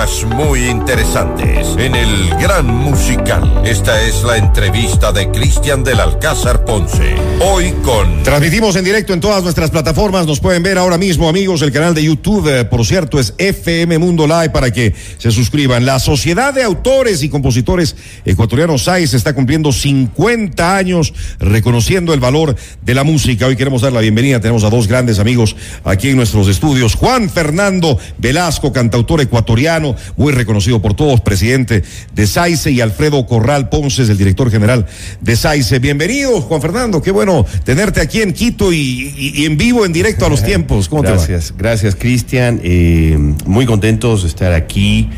temas muy interesantes en el Gran Musical. Esta es la entrevista de Cristian del Alcázar Ponce. Hoy con... Transmitimos en directo en todas nuestras plataformas. Nos pueden ver ahora mismo, amigos. El canal de YouTube, eh, por cierto, es FM Mundo Live para que se suscriban. La Sociedad de Autores y Compositores Ecuatorianos SAIS está cumpliendo 50 años reconociendo el valor de la música. Hoy queremos dar la bienvenida. Tenemos a dos grandes amigos aquí en nuestros estudios. Juan Fernando Velasco, cantautor ecuatoriano, reconocido por todos, presidente de SAICE, y Alfredo Corral Ponce, el director general de SAICE. Bienvenido, Juan Fernando. Qué bueno tenerte aquí en Quito y, en vivo, en directo a los tiempos. ¿Cómo gracias, te va? gracias, Cristian. Eh, muy contentos de estar aquí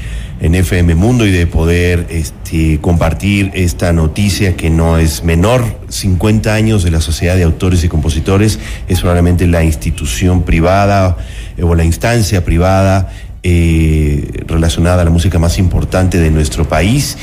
en FM Mundo y de poder este, compartir esta noticia que no es menor. 50 años de la Sociedad de Autores y Compositores es probablemente la institución privada eh, o la instancia privada eh, relacionada a la música más importante de nuestro país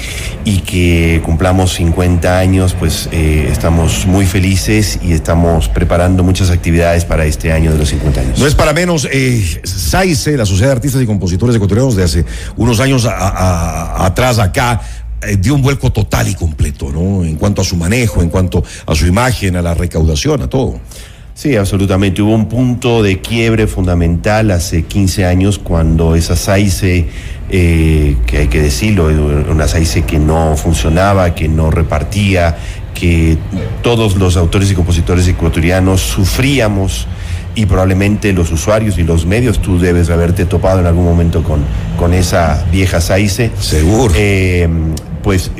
y que cumplamos 50 años, pues eh, estamos muy felices y estamos preparando muchas actividades para este año de los 50 años. No es para menos, eh, SAICE, la Sociedad de Artistas y Compositores Ecuatorianos de hace unos años atrás acá, eh, dio un vuelco total y completo, ¿no? En cuanto a su manejo, en cuanto a su imagen, a la recaudación, a todo. Sí, absolutamente. Hubo un punto de quiebre fundamental hace 15 años cuando esa SAICE, eh, que hay que decirlo, una SAICE que no funcionaba, que no repartía, que todos los autores y compositores ecuatorianos sufríamos y probablemente los usuarios y los medios, tú debes haberte topado en algún momento con, con esa vieja SAICE. Seguro. Eh, pues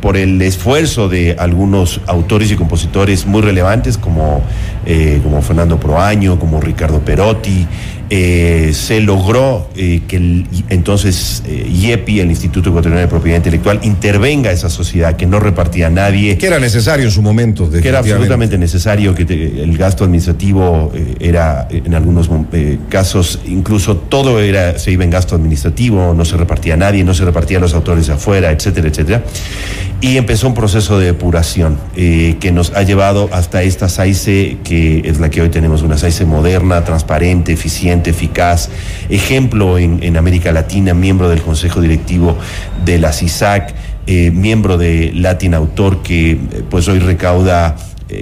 por el esfuerzo de algunos autores y compositores muy relevantes como, eh, como Fernando Proaño, como Ricardo Perotti, eh, se logró eh, que el, entonces IEPI, el Instituto Ecuatoriano de Propiedad Intelectual, intervenga a esa sociedad que no repartía a nadie. Que era necesario en su momento. Que era absolutamente necesario, que el gasto administrativo era en algunos casos, incluso todo era, se iba en gasto administrativo, no se repartía a nadie, no se repartía a los autores de afuera, etcétera, etcétera y empezó un proceso de depuración eh, que nos ha llevado hasta esta SAICE, que es la que hoy tenemos, una SAICE moderna, transparente, eficiente, eficaz, ejemplo en, América Latina, miembro del Consejo Directivo de la CISAC, eh, miembro de Latin Autor, que eh, pues hoy recauda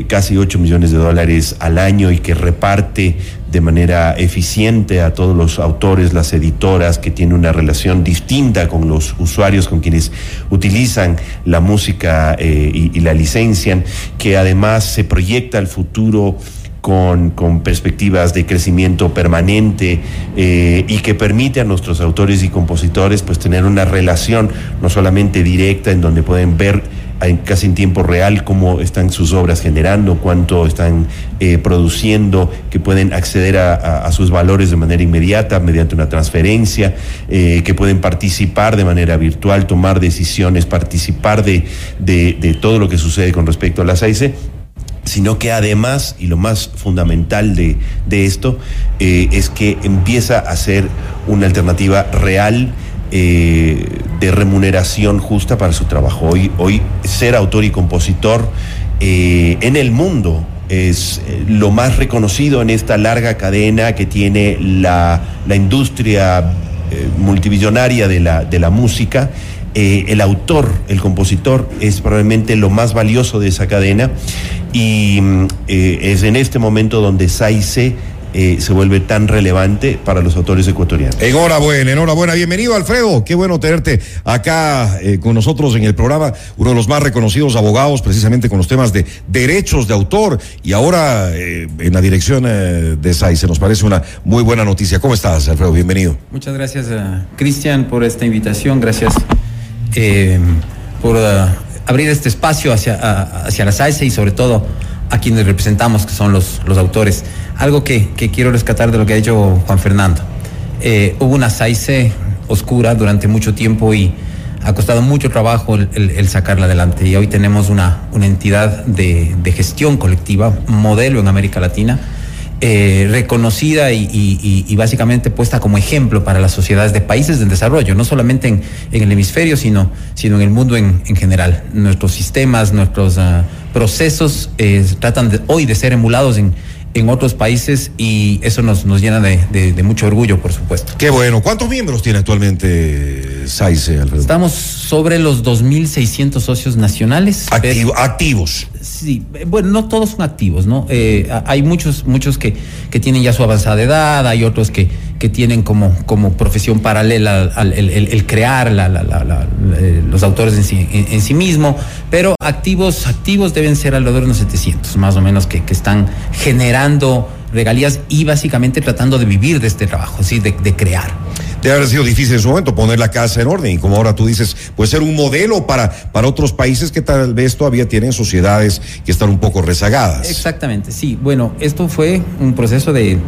casi 8 millones de dólares al año y que reparte de manera eficiente a todos los autores, las editoras, que tiene una relación distinta con los usuarios, con quienes utilizan la música eh, y, la licencian, que además se proyecta al futuro con, perspectivas de crecimiento permanente eh, y que permite a nuestros autores y compositores pues tener una relación no solamente directa en donde pueden ver casi en tiempo real cómo están sus obras generando, cuánto están eh, produciendo, que pueden acceder a, sus valores de manera inmediata mediante una transferencia, eh, que pueden participar de manera virtual, tomar decisiones, participar de, de, todo lo que sucede con respecto a las AICE sino que además, y lo más fundamental de, esto, eh, es que empieza a ser una alternativa real eh, de remuneración justa para su trabajo. Hoy, hoy ser autor y compositor eh, en el mundo es lo más reconocido en esta larga cadena que tiene la, industria multibillonaria de la, de la música. el autor, el compositor, es probablemente lo más valioso de esa cadena y es en este momento donde SAICE eh, se vuelve tan relevante para los autores ecuatorianos. Enhorabuena, enhorabuena. Bienvenido, Alfredo. Qué bueno tenerte acá eh, con nosotros en el programa, uno de los más reconocidos abogados precisamente con los temas de derechos de autor y ahora eh, en la dirección de SAI. Se nos parece una muy buena noticia. ¿Cómo estás, Alfredo? Bienvenido. Muchas gracias, Cristian, por esta invitación. Gracias por abrir este espacio hacia, hacia la SAICE y sobre todo a quienes representamos, que son los, los autores algo que, quiero rescatar de lo que ha dicho Juan Fernando. Eh, hubo una SAICE oscura durante mucho tiempo y ha costado mucho trabajo el, sacarla adelante. Y hoy tenemos una, una entidad de, gestión colectiva, modelo en América Latina, eh, reconocida y, básicamente puesta como ejemplo para las sociedades de países en desarrollo, no solamente en, el hemisferio, sino, sino en el mundo en, general. Nuestros sistemas, nuestros ah, procesos eh, tratan hoy de ser emulados en en otros países y eso nos, nos llena de, de- de mucho orgullo, por supuesto. Qué bueno. ¿Cuántos miembros tiene actualmente Alfredo? Estamos sobre los 2.600 socios nacionales. Activo- activos. Sí, bueno, no todos son activos, ¿no? Eh, hay muchos, muchos que, que tienen ya su avanzada edad, hay otros que, que tienen como, como profesión paralela al, el, crear la- la- la- la- eh, los autores en sí, en, en sí mismo, pero activos, activos deben ser alrededor de unos 700, más o menos, que, que están generando regalías y básicamente tratando de vivir de este trabajo, ¿sí? de, de crear. Debe haber sido difícil en su momento poner la casa en orden y como ahora tú dices, puede ser un modelo para, para otros países que tal vez todavía tienen sociedades que están un poco rezagadas. Exactamente, sí. Bueno, esto fue un proceso de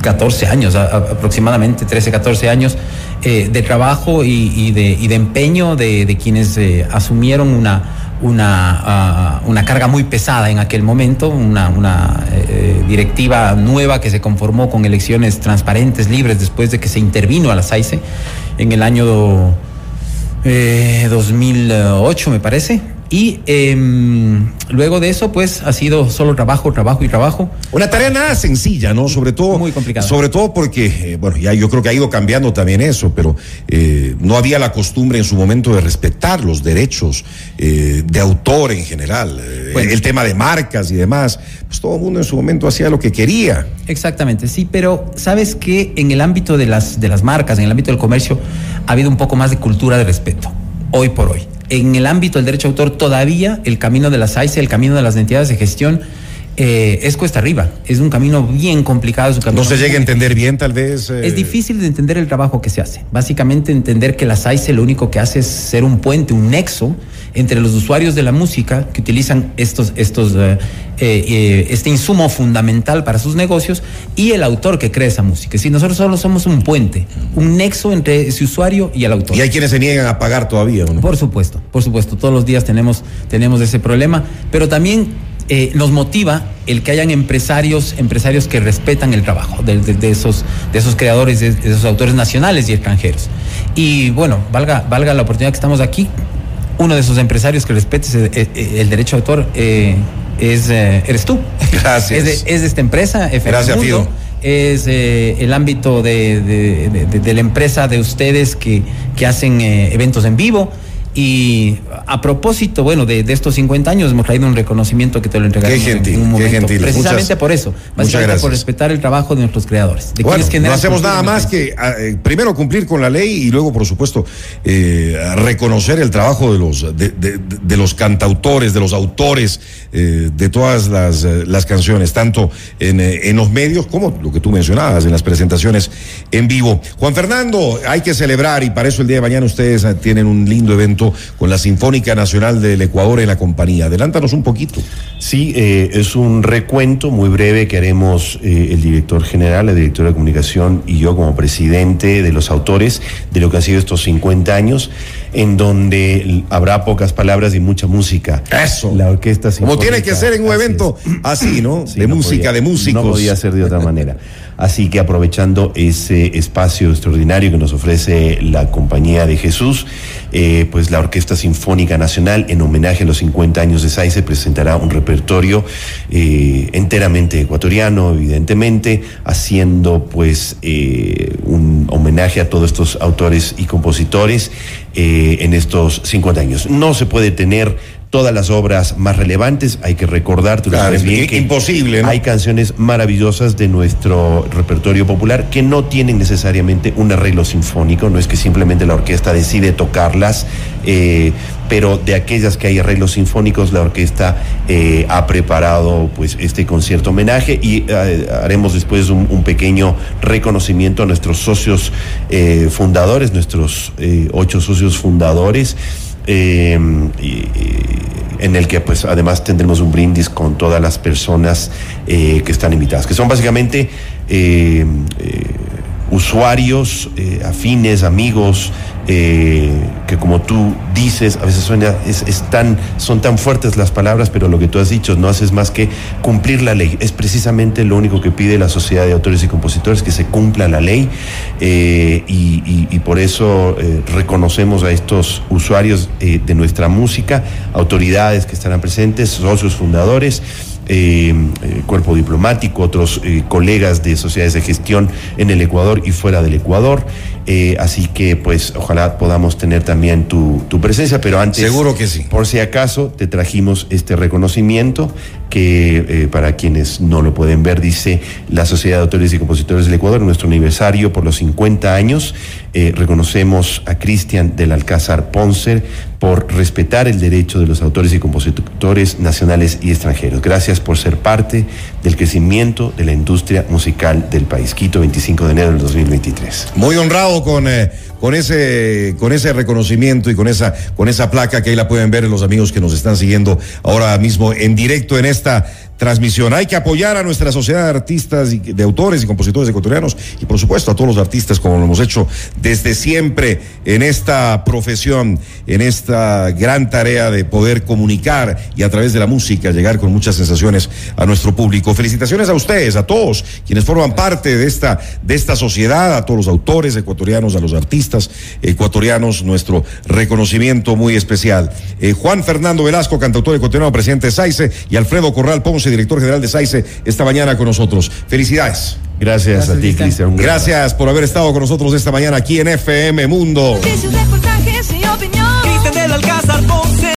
14 años, aproximadamente 13, 14 años eh, de trabajo y, de, empeño de, quienes eh, asumieron una, una, ah, una carga muy pesada en aquel momento, una, una eh, directiva nueva que se conformó con elecciones transparentes, libres, después de que se intervino a la SAICE en el año eh, 2008, me parece. Y em, luego de eso, pues ha sido solo trabajo, trabajo y trabajo. Una tarea nada sencilla, ¿no? Sobre todo. Muy complicada. Sobre todo porque, eh, bueno, ya yo creo que ha ido cambiando también eso, pero eh, no había la costumbre en su momento de respetar los derechos eh, de autor en general. Bueno. el tema de marcas y demás. Pues todo el mundo en su momento hacía lo que quería. Exactamente, sí, pero sabes que en el ámbito de las, de las marcas, en el ámbito del comercio, ha habido un poco más de cultura de respeto, hoy por hoy. En el ámbito del derecho de autor, todavía el camino de las AICE, el camino de las entidades de gestión, eh, es cuesta arriba. Es un camino bien complicado. Es un camino No se llega a entender bien, tal vez. eh, Es difícil de entender el trabajo que se hace. Básicamente entender que la SAICE lo único que hace es ser un puente, un nexo entre los usuarios de la música que utilizan estos, estos, eh, eh, eh, este insumo fundamental para sus negocios y el autor que crea esa música. Si nosotros solo somos un puente, un nexo entre ese usuario y el autor. Y hay quienes se niegan a pagar todavía, ¿o ¿no? Por supuesto, por supuesto, todos los días tenemos, tenemos ese problema, pero también eh, nos motiva el que hayan empresarios, empresarios que respetan el trabajo de, de- de esos, de esos creadores, de, de esos autores nacionales y extranjeros. Y bueno, valga, valga la oportunidad que estamos aquí, uno de esos empresarios que respete eh, eh, el derecho de autor eh, es, eh, eres tú. Gracias. Es de, es de esta empresa, FM Gracias, Mundo Fido. es eh, el ámbito de, de- de- de- de la empresa de ustedes que, que hacen eh, eventos en vivo. Y a propósito, bueno, de, de estos 50 años hemos traído un reconocimiento que te lo entregaremos Qué gentil, en un qué momento. gentil. Precisamente Muchas- por eso, muchas básicamente gracias. por respetar el trabajo de nuestros creadores. De Bueno, no hacemos nada más que ah, eh, primero cumplir con la ley y luego, por supuesto, eh, reconocer el trabajo de los de, de- de los cantautores, de los autores eh, de todas las, las canciones, tanto en, en los medios como lo que tú mencionabas, en las presentaciones en vivo. Juan Fernando, hay que celebrar y para eso el día de mañana ustedes tienen un lindo evento con la Sinfónica Nacional del Ecuador en la compañía. Adelántanos un poquito. Sí, eh, es un recuento muy breve que haremos eh, el director general, la directora de comunicación y yo como presidente de los autores de lo que han sido estos 50 años, en donde habrá pocas palabras y mucha música. Eso. La orquesta Como tiene que Sinfónica, ser en un así evento es. así, ¿no? Sí, de no música, podía- de músicos. No podía ser de otra manera. Así que aprovechando ese espacio extraordinario que nos ofrece la Compañía de Jesús, eh, pues la Orquesta Sinfónica Nacional, en homenaje a los 50 años de SAICE, presentará un repertorio eh, enteramente ecuatoriano, evidentemente, haciendo pues eh, un homenaje a todos estos autores y compositores eh, en estos 50 años. No se puede tener todas las obras más relevantes, hay que recordar, tú Claro, bien, que imposible, ¿no? hay canciones maravillosas de nuestro repertorio popular que no tienen necesariamente un arreglo sinfónico, no es que simplemente la orquesta decide tocarlas, eh, pero de aquellas que hay arreglos sinfónicos, la orquesta eh, ha preparado pues este concierto homenaje y eh, haremos después un, pequeño reconocimiento a nuestros socios eh, fundadores, nuestros ocho socios fundadores. en el que pues además tendremos un brindis con todas las personas que están invitadas, que son básicamente usuarios, afines, amigos, eh, que como tú dices, a veces suena, es, tan, son tan fuertes las palabras, pero lo que tú has dicho no haces más que cumplir la ley. Es precisamente lo único que pide la Sociedad de Autores y Compositores, que se cumpla la ley eh, y, por eso eh, reconocemos a estos usuarios de nuestra música, autoridades que estarán presentes, socios fundadores cuerpo diplomático, otros colegas de sociedades de gestión en el Ecuador y fuera del Ecuador. Eh, así que, pues, ojalá podamos tener también tu, tu presencia, pero antes. Seguro que sí. Por si acaso, te trajimos este reconocimiento que, eh, para quienes no lo pueden ver, dice la Sociedad de Autores y Compositores del Ecuador, nuestro aniversario por los 50 años. eh, reconocemos a Cristian del Alcázar Ponce por respetar el derecho de los autores y compositores nacionales y extranjeros. Gracias por ser parte del crecimiento de la industria musical del país. Quito, 25 de enero del 2023. Muy honrado con, eh, con, ese, con ese reconocimiento y con esa, con esa placa que ahí la pueden ver los amigos que nos están siguiendo ahora mismo en directo en esta transmisión. Hay que apoyar a nuestra sociedad de artistas y de autores y compositores ecuatorianos y por supuesto a todos los artistas como lo hemos hecho desde siempre en esta profesión, en esta gran tarea de poder comunicar y a través de la música llegar con muchas sensaciones a nuestro público. Felicitaciones a ustedes, a todos quienes forman parte de esta, de esta sociedad, a todos los autores ecuatorianos, a los artistas ecuatorianos, nuestro reconocimiento muy especial. Eh, Juan Fernando Velasco, cantautor ecuatoriano, presidente de SAICE, y Alfredo Corral Ponce, director general de SAICE, esta mañana con nosotros. Felicidades. Gracias, Gracias, a ti, Cristian. Gracias por haber estado con nosotros esta mañana aquí en FM Mundo. Noticias, reportajes y opinión. Cristian del Alcázar Ponce.